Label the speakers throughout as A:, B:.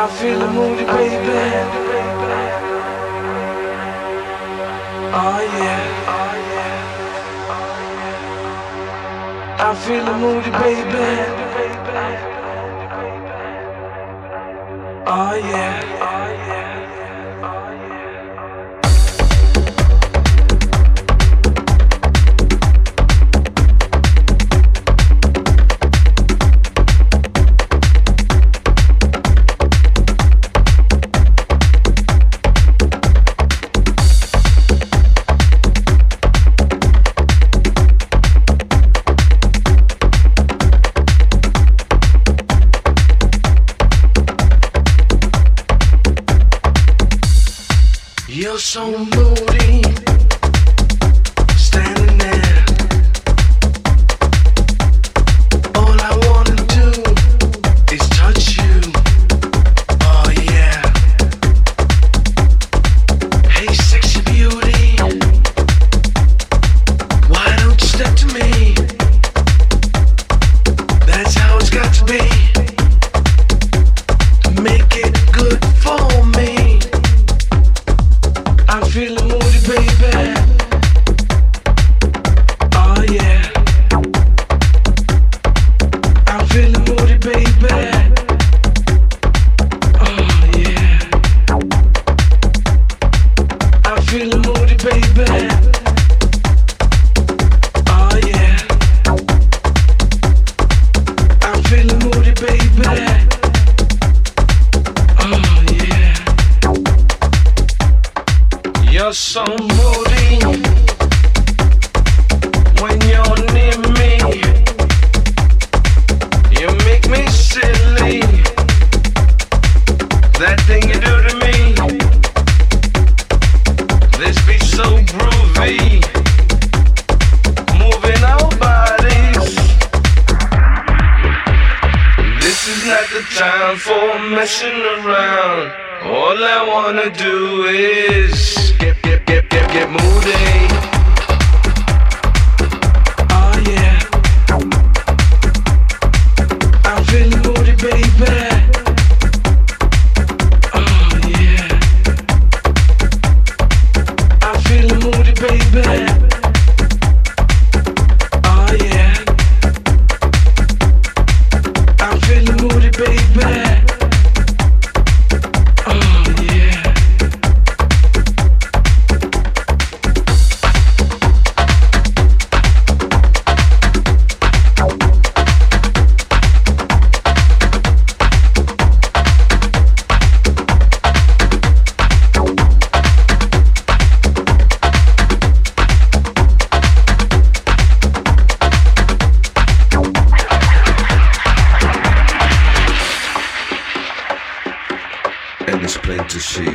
A: I feel the movie, baby. Oh yeah. I feel the movie, baby. Oh
B: yeah.
C: so messing around. All I wanna do is get, get, get, get, get moody. She. shit.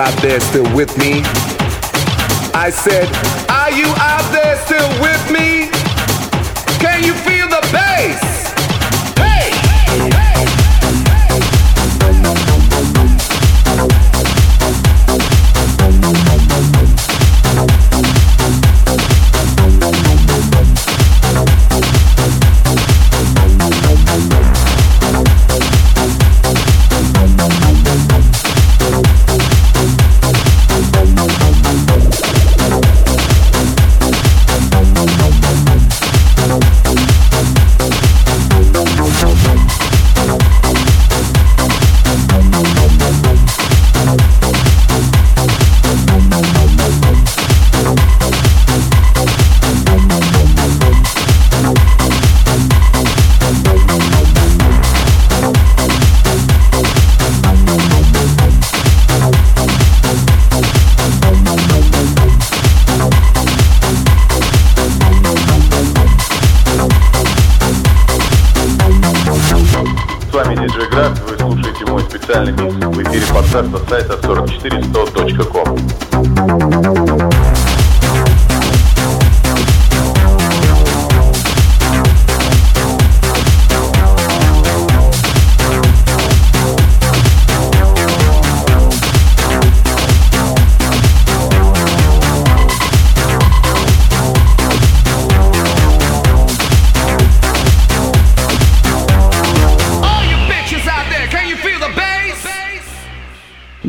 C: Out there still with me? I said, are you out there still with me?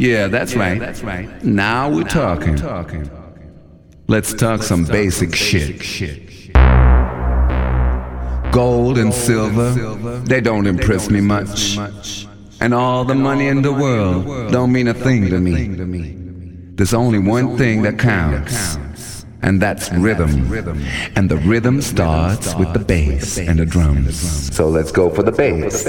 C: Yeah, that's right. That's right. Now we're talking. Let's talk some basic shit. Gold and silver, they don't impress me much. And all the money in the world don't mean a thing to me. There's only one thing that counts, and that's rhythm. And the rhythm starts with the bass and the drums. So let's go for the bass.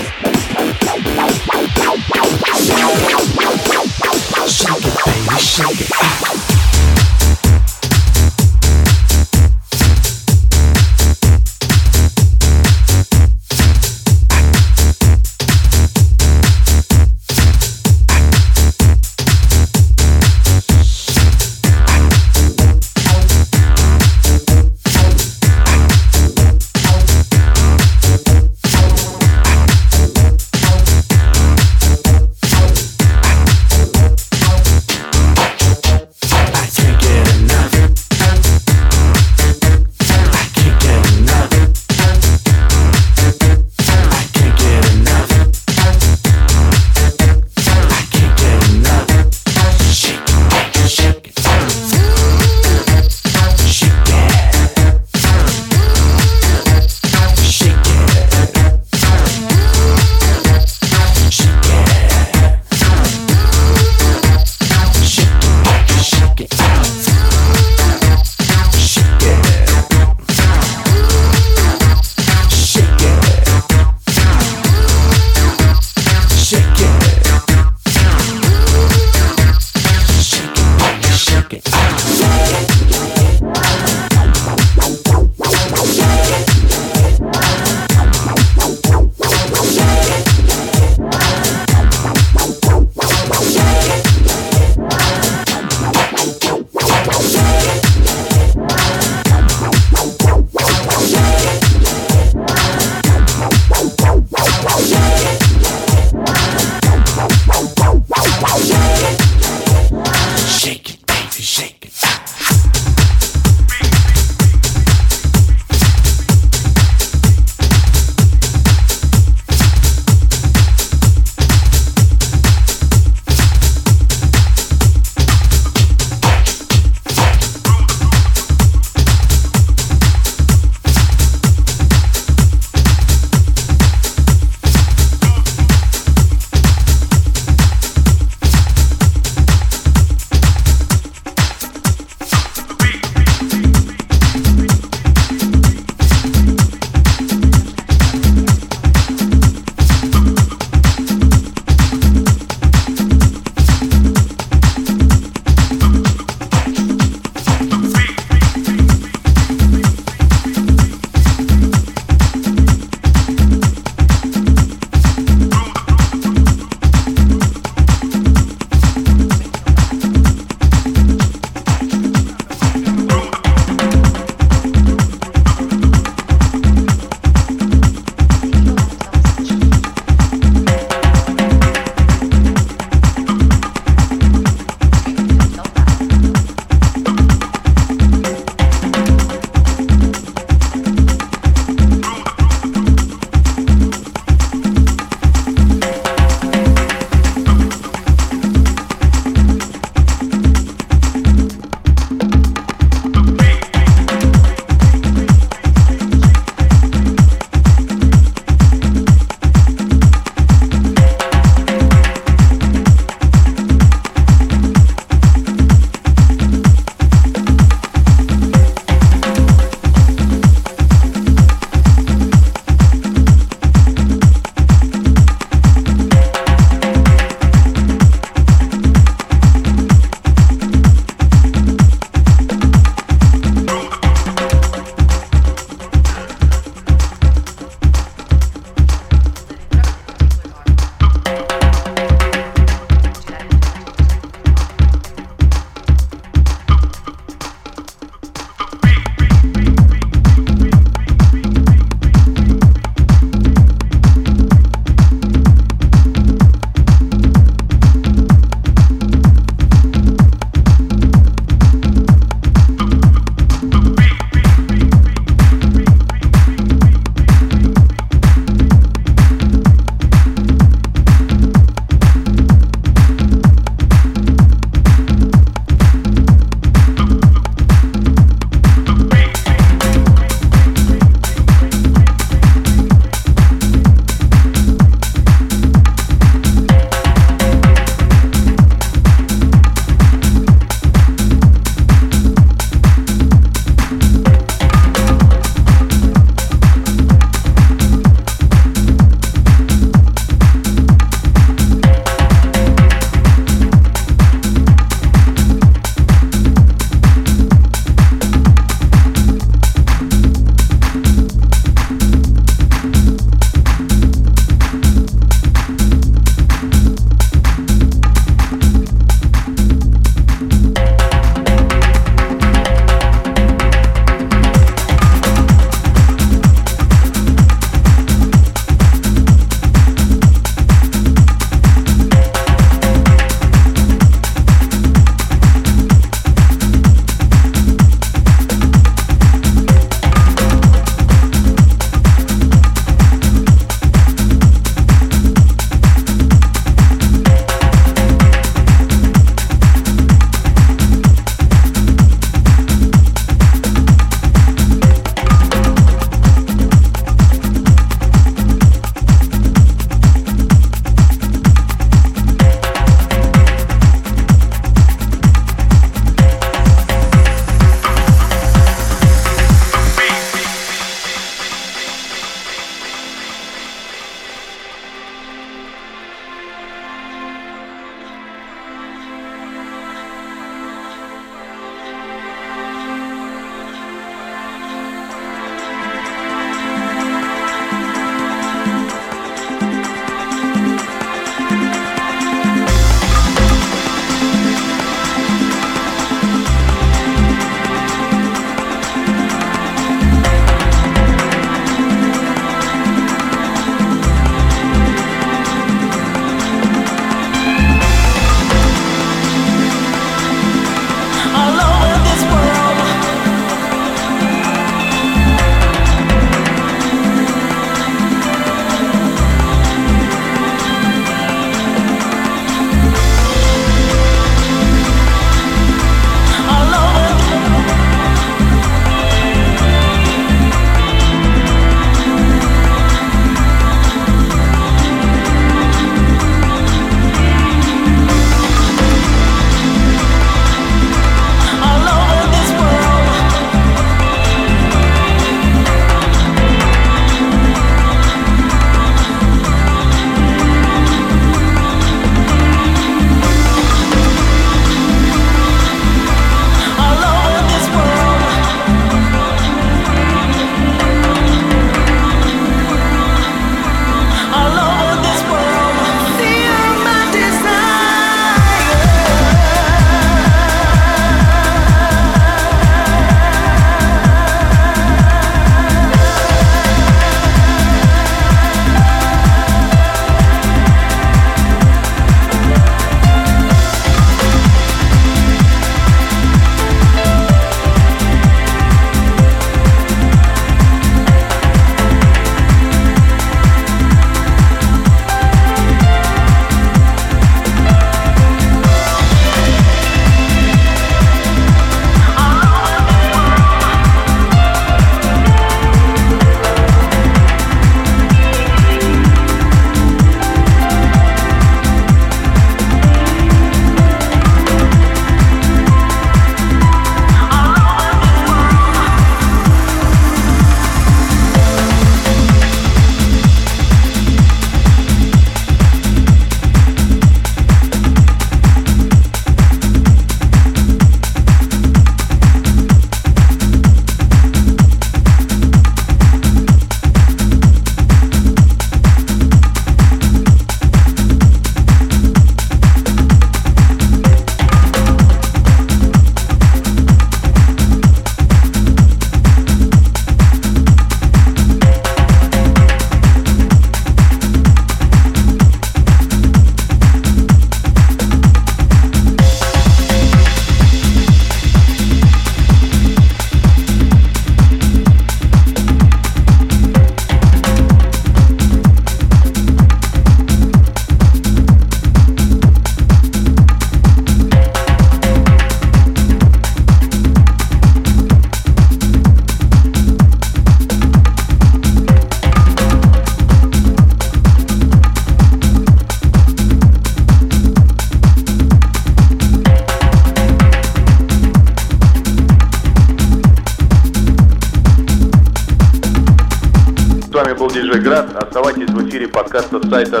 A: website